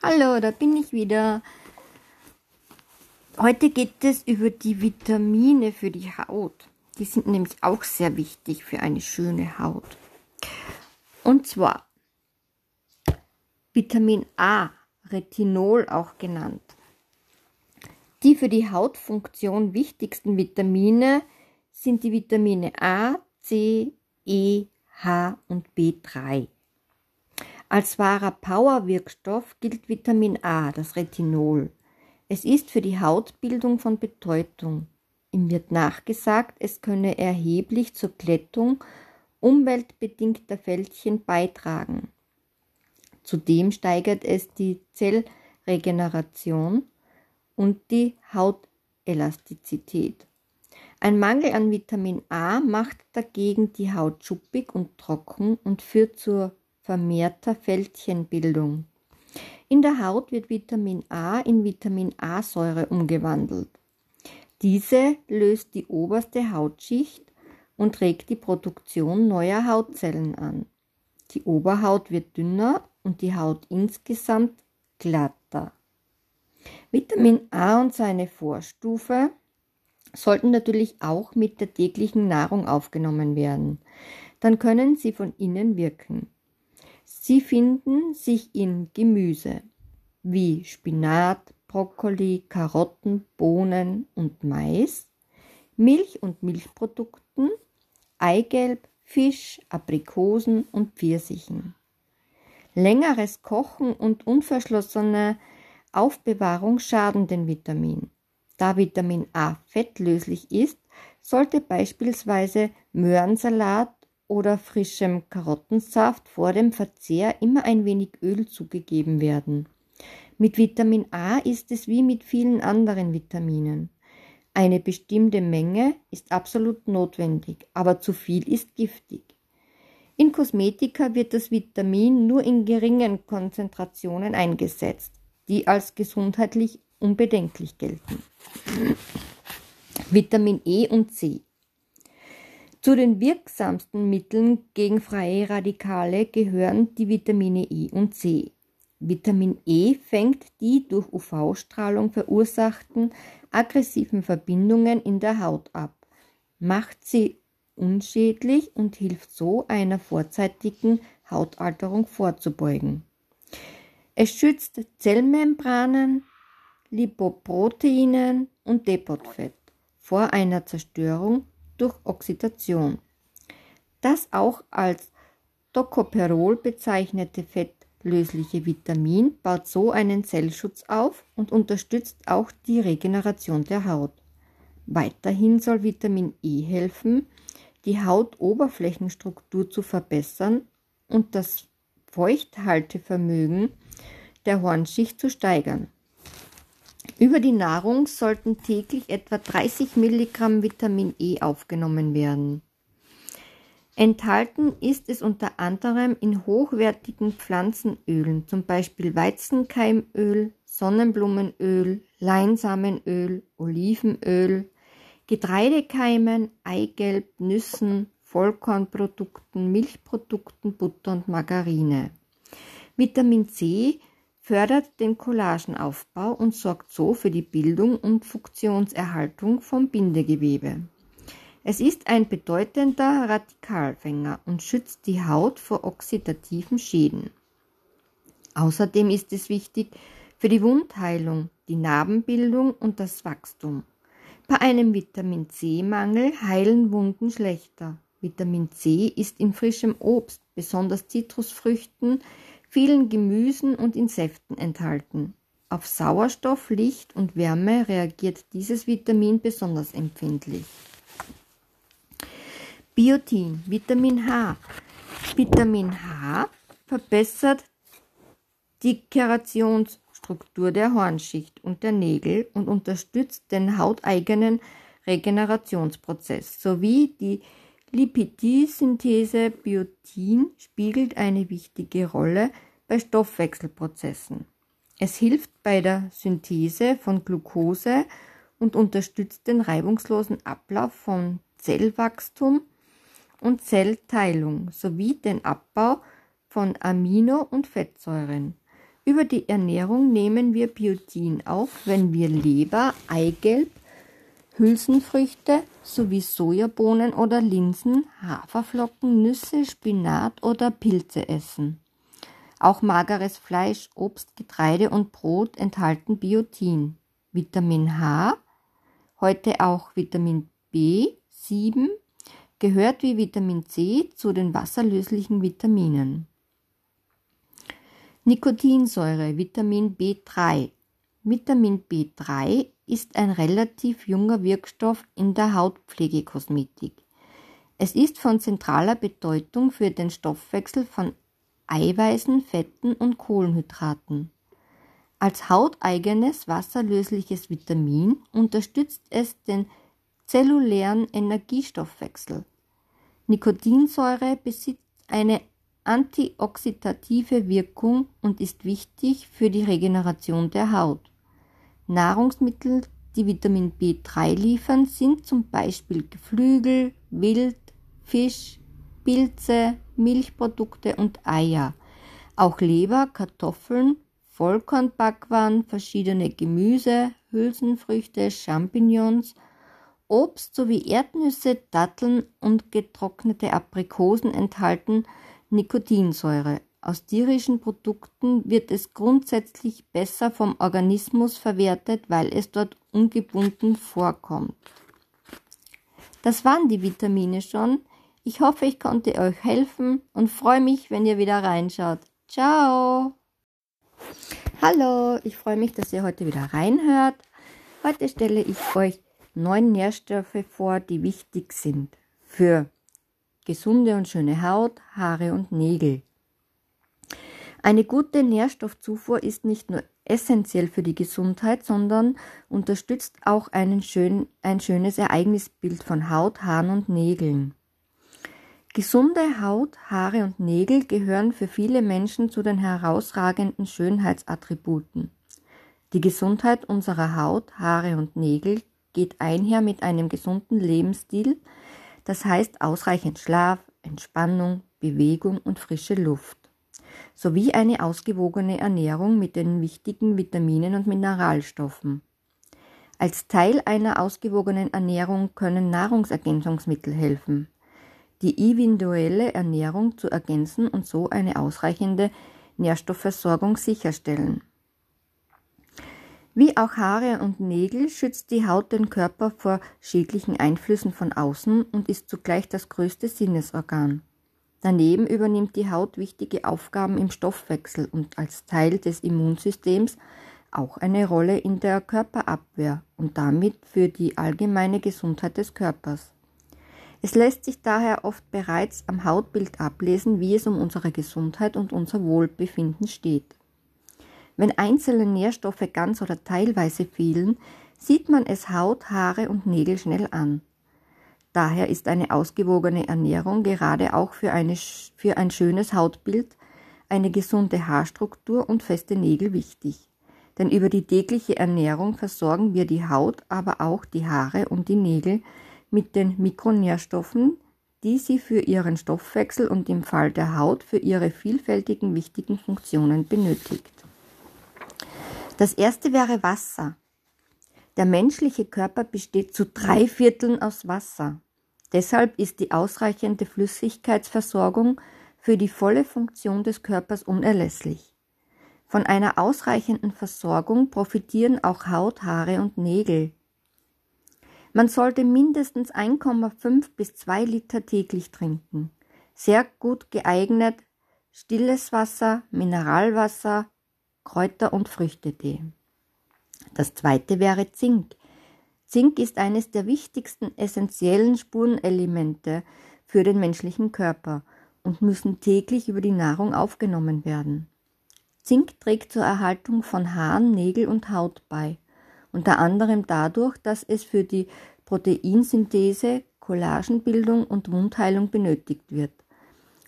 Hallo, da bin ich wieder. Heute geht es über die Vitamine für die Haut. Die sind nämlich auch sehr wichtig für eine schöne Haut. Und zwar Vitamin A, Retinol auch genannt. Die für die Hautfunktion wichtigsten Vitamine sind die Vitamine A, C, E, H und B3. Als wahrer Powerwirkstoff gilt Vitamin A, das Retinol. Es ist für die Hautbildung von Bedeutung. Ihm wird nachgesagt, es könne erheblich zur Glättung umweltbedingter Fältchen beitragen. Zudem steigert es die Zellregeneration und die Hautelastizität. Ein Mangel an Vitamin A macht dagegen die Haut schuppig und trocken und führt zur vermehrter Fältchenbildung. In der Haut wird Vitamin A in Vitamin A-Säure umgewandelt. Diese löst die oberste Hautschicht und regt die Produktion neuer Hautzellen an. Die Oberhaut wird dünner und die Haut insgesamt glatter. Vitamin A und seine Vorstufe sollten natürlich auch mit der täglichen Nahrung aufgenommen werden. Dann können sie von innen wirken. Sie finden sich in Gemüse wie Spinat, Brokkoli, Karotten, Bohnen und Mais, Milch und Milchprodukten, Eigelb, Fisch, Aprikosen und Pfirsichen. Längeres Kochen und unverschlossene Aufbewahrung schaden den Vitamin. Da Vitamin A fettlöslich ist, sollte beispielsweise Möhrensalat oder frischem Karottensaft vor dem Verzehr immer ein wenig Öl zugegeben werden. Mit Vitamin A ist es wie mit vielen anderen Vitaminen. Eine bestimmte Menge ist absolut notwendig, aber zu viel ist giftig. In Kosmetika wird das Vitamin nur in geringen Konzentrationen eingesetzt, die als gesundheitlich unbedenklich gelten. Vitamin E und C zu den wirksamsten Mitteln gegen freie Radikale gehören die Vitamine E und C. Vitamin E fängt die durch UV-Strahlung verursachten aggressiven Verbindungen in der Haut ab, macht sie unschädlich und hilft so einer vorzeitigen Hautalterung vorzubeugen. Es schützt Zellmembranen, Lipoproteinen und Depotfett vor einer Zerstörung durch Oxidation. Das auch als Tocopherol bezeichnete fettlösliche Vitamin baut so einen Zellschutz auf und unterstützt auch die Regeneration der Haut. Weiterhin soll Vitamin E helfen, die Hautoberflächenstruktur zu verbessern und das Feuchthaltevermögen der Hornschicht zu steigern. Über die Nahrung sollten täglich etwa 30 Milligramm Vitamin E aufgenommen werden. Enthalten ist es unter anderem in hochwertigen Pflanzenölen, zum Beispiel Weizenkeimöl, Sonnenblumenöl, Leinsamenöl, Olivenöl, Getreidekeimen, Eigelb, Nüssen, Vollkornprodukten, Milchprodukten, Butter und Margarine. Vitamin C fördert den Collagenaufbau und sorgt so für die Bildung und Funktionserhaltung vom Bindegewebe. Es ist ein bedeutender Radikalfänger und schützt die Haut vor oxidativen Schäden. Außerdem ist es wichtig für die Wundheilung, die Narbenbildung und das Wachstum. Bei einem Vitamin C-Mangel heilen Wunden schlechter. Vitamin C ist in frischem Obst, besonders Zitrusfrüchten, vielen Gemüsen und Insekten enthalten. Auf Sauerstoff, Licht und Wärme reagiert dieses Vitamin besonders empfindlich. Biotin, Vitamin H. Vitamin H verbessert die Kerationsstruktur der Hornschicht und der Nägel und unterstützt den hauteigenen Regenerationsprozess sowie die Lipidisynthese Biotin spiegelt eine wichtige Rolle bei Stoffwechselprozessen. Es hilft bei der Synthese von Glucose und unterstützt den reibungslosen Ablauf von Zellwachstum und Zellteilung sowie den Abbau von Amino- und Fettsäuren. Über die Ernährung nehmen wir Biotin auf, wenn wir Leber, Eigelb, Hülsenfrüchte sowie Sojabohnen oder Linsen, Haferflocken, Nüsse, Spinat oder Pilze essen. Auch mageres Fleisch, Obst, Getreide und Brot enthalten Biotin. Vitamin H, heute auch Vitamin B7, gehört wie Vitamin C zu den wasserlöslichen Vitaminen. Nikotinsäure, Vitamin B3. Vitamin B3 ist ein relativ junger Wirkstoff in der Hautpflegekosmetik. Es ist von zentraler Bedeutung für den Stoffwechsel von Eiweißen, Fetten und Kohlenhydraten. Als hauteigenes wasserlösliches Vitamin unterstützt es den zellulären Energiestoffwechsel. Nikotinsäure besitzt eine antioxidative Wirkung und ist wichtig für die Regeneration der Haut. Nahrungsmittel, die Vitamin B3 liefern, sind zum Beispiel Geflügel, Wild, Fisch, Pilze, Milchprodukte und Eier. Auch Leber, Kartoffeln, Vollkornbackwaren, verschiedene Gemüse, Hülsenfrüchte, Champignons, Obst sowie Erdnüsse, Datteln und getrocknete Aprikosen enthalten Nikotinsäure. Aus tierischen Produkten wird es grundsätzlich besser vom Organismus verwertet, weil es dort ungebunden vorkommt. Das waren die Vitamine schon. Ich hoffe, ich konnte euch helfen und freue mich, wenn ihr wieder reinschaut. Ciao! Hallo, ich freue mich, dass ihr heute wieder reinhört. Heute stelle ich euch neun Nährstoffe vor, die wichtig sind für gesunde und schöne Haut, Haare und Nägel. Eine gute Nährstoffzufuhr ist nicht nur essentiell für die Gesundheit, sondern unterstützt auch schön, ein schönes Ereignisbild von Haut, Haaren und Nägeln. Gesunde Haut, Haare und Nägel gehören für viele Menschen zu den herausragenden Schönheitsattributen. Die Gesundheit unserer Haut, Haare und Nägel geht einher mit einem gesunden Lebensstil, das heißt ausreichend Schlaf, Entspannung, Bewegung und frische Luft sowie eine ausgewogene Ernährung mit den wichtigen Vitaminen und Mineralstoffen. Als Teil einer ausgewogenen Ernährung können Nahrungsergänzungsmittel helfen, die individuelle Ernährung zu ergänzen und so eine ausreichende Nährstoffversorgung sicherstellen. Wie auch Haare und Nägel schützt die Haut den Körper vor schädlichen Einflüssen von außen und ist zugleich das größte Sinnesorgan. Daneben übernimmt die Haut wichtige Aufgaben im Stoffwechsel und als Teil des Immunsystems auch eine Rolle in der Körperabwehr und damit für die allgemeine Gesundheit des Körpers. Es lässt sich daher oft bereits am Hautbild ablesen, wie es um unsere Gesundheit und unser Wohlbefinden steht. Wenn einzelne Nährstoffe ganz oder teilweise fehlen, sieht man es Haut, Haare und Nägel schnell an. Daher ist eine ausgewogene Ernährung gerade auch für, eine, für ein schönes Hautbild, eine gesunde Haarstruktur und feste Nägel wichtig. Denn über die tägliche Ernährung versorgen wir die Haut, aber auch die Haare und die Nägel mit den Mikronährstoffen, die sie für ihren Stoffwechsel und im Fall der Haut für ihre vielfältigen wichtigen Funktionen benötigt. Das erste wäre Wasser. Der menschliche Körper besteht zu drei Vierteln aus Wasser. Deshalb ist die ausreichende Flüssigkeitsversorgung für die volle Funktion des Körpers unerlässlich. Von einer ausreichenden Versorgung profitieren auch Haut, Haare und Nägel. Man sollte mindestens 1,5 bis 2 Liter täglich trinken. Sehr gut geeignet stilles Wasser, Mineralwasser, Kräuter- und Früchtetee. Das zweite wäre Zink. Zink ist eines der wichtigsten essentiellen Spurenelemente für den menschlichen Körper und müssen täglich über die Nahrung aufgenommen werden. Zink trägt zur Erhaltung von Haaren, Nägel und Haut bei, unter anderem dadurch, dass es für die Proteinsynthese, Collagenbildung und Wundheilung benötigt wird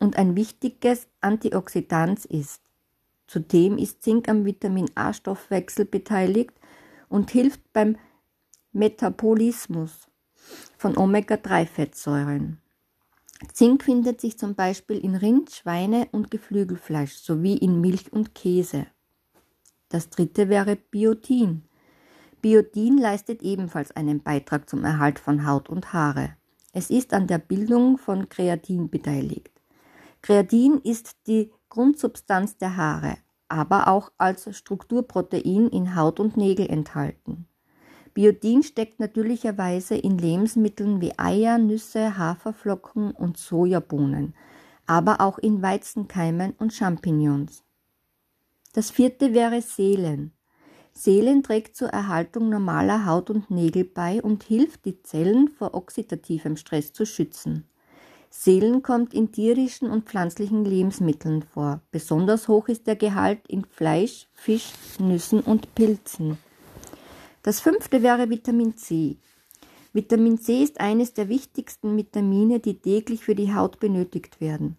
und ein wichtiges Antioxidant ist. Zudem ist Zink am Vitamin A-Stoffwechsel beteiligt und hilft beim Metabolismus von Omega-3-Fettsäuren. Zink findet sich zum Beispiel in Rind, Schweine und Geflügelfleisch sowie in Milch und Käse. Das dritte wäre Biotin. Biotin leistet ebenfalls einen Beitrag zum Erhalt von Haut und Haare. Es ist an der Bildung von Kreatin beteiligt. Kreatin ist die Grundsubstanz der Haare, aber auch als Strukturprotein in Haut und Nägel enthalten. Biotin steckt natürlicherweise in Lebensmitteln wie Eier, Nüsse, Haferflocken und Sojabohnen, aber auch in Weizenkeimen und Champignons. Das vierte wäre Seelen. Seelen trägt zur Erhaltung normaler Haut und Nägel bei und hilft, die Zellen vor oxidativem Stress zu schützen. Seelen kommt in tierischen und pflanzlichen Lebensmitteln vor. Besonders hoch ist der Gehalt in Fleisch, Fisch, Nüssen und Pilzen. Das fünfte wäre Vitamin C. Vitamin C ist eines der wichtigsten Vitamine, die täglich für die Haut benötigt werden.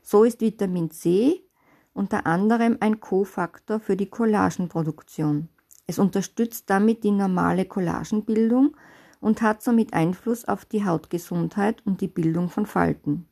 So ist Vitamin C unter anderem ein Kofaktor für die Collagenproduktion. Es unterstützt damit die normale Collagenbildung und hat somit Einfluss auf die Hautgesundheit und die Bildung von Falten.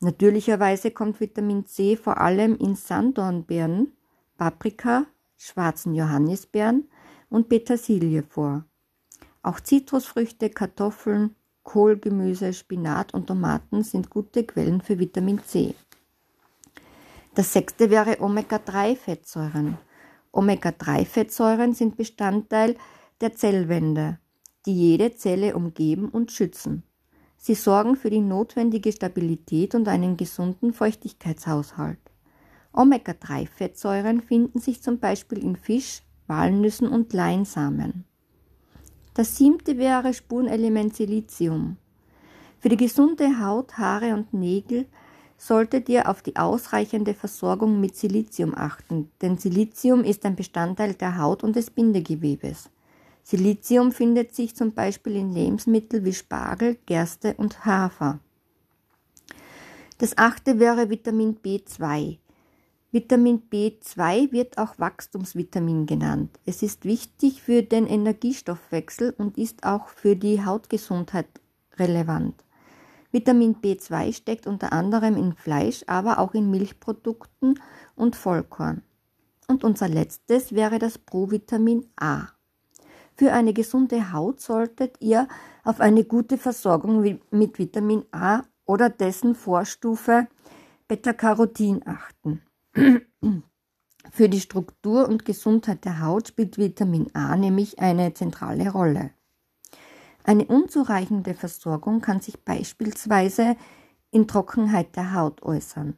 Natürlicherweise kommt Vitamin C vor allem in Sanddornbeeren, Paprika, schwarzen Johannisbeeren, und Petersilie vor. Auch Zitrusfrüchte, Kartoffeln, Kohlgemüse, Spinat und Tomaten sind gute Quellen für Vitamin C. Das sechste wäre Omega-3-Fettsäuren. Omega-3-Fettsäuren sind Bestandteil der Zellwände, die jede Zelle umgeben und schützen. Sie sorgen für die notwendige Stabilität und einen gesunden Feuchtigkeitshaushalt. Omega-3-Fettsäuren finden sich zum Beispiel in Fisch, Walnüssen und Leinsamen. Das siebte wäre Spurenelement Silizium. Für die gesunde Haut, Haare und Nägel solltet ihr auf die ausreichende Versorgung mit Silizium achten, denn Silizium ist ein Bestandteil der Haut und des Bindegewebes. Silizium findet sich zum Beispiel in Lebensmitteln wie Spargel, Gerste und Hafer. Das achte wäre Vitamin B2. Vitamin B2 wird auch Wachstumsvitamin genannt. Es ist wichtig für den Energiestoffwechsel und ist auch für die Hautgesundheit relevant. Vitamin B2 steckt unter anderem in Fleisch, aber auch in Milchprodukten und Vollkorn. Und unser letztes wäre das Provitamin A. Für eine gesunde Haut solltet ihr auf eine gute Versorgung mit Vitamin A oder dessen Vorstufe Beta-Carotin achten. Für die Struktur und Gesundheit der Haut spielt Vitamin A nämlich eine zentrale Rolle. Eine unzureichende Versorgung kann sich beispielsweise in Trockenheit der Haut äußern.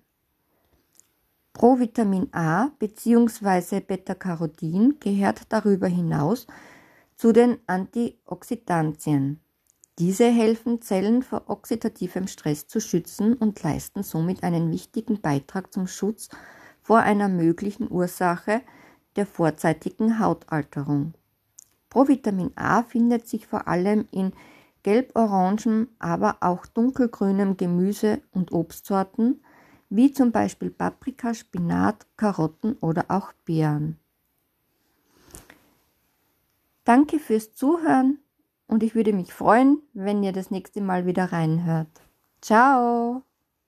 Provitamin A bzw. Beta-Carotin gehört darüber hinaus zu den Antioxidantien. Diese helfen Zellen vor oxidativem Stress zu schützen und leisten somit einen wichtigen Beitrag zum Schutz vor einer möglichen Ursache der vorzeitigen Hautalterung. Provitamin A findet sich vor allem in gelb-orangen, aber auch dunkelgrünem Gemüse und Obstsorten, wie zum Beispiel Paprika, Spinat, Karotten oder auch Beeren. Danke fürs Zuhören und ich würde mich freuen, wenn ihr das nächste Mal wieder reinhört. Ciao!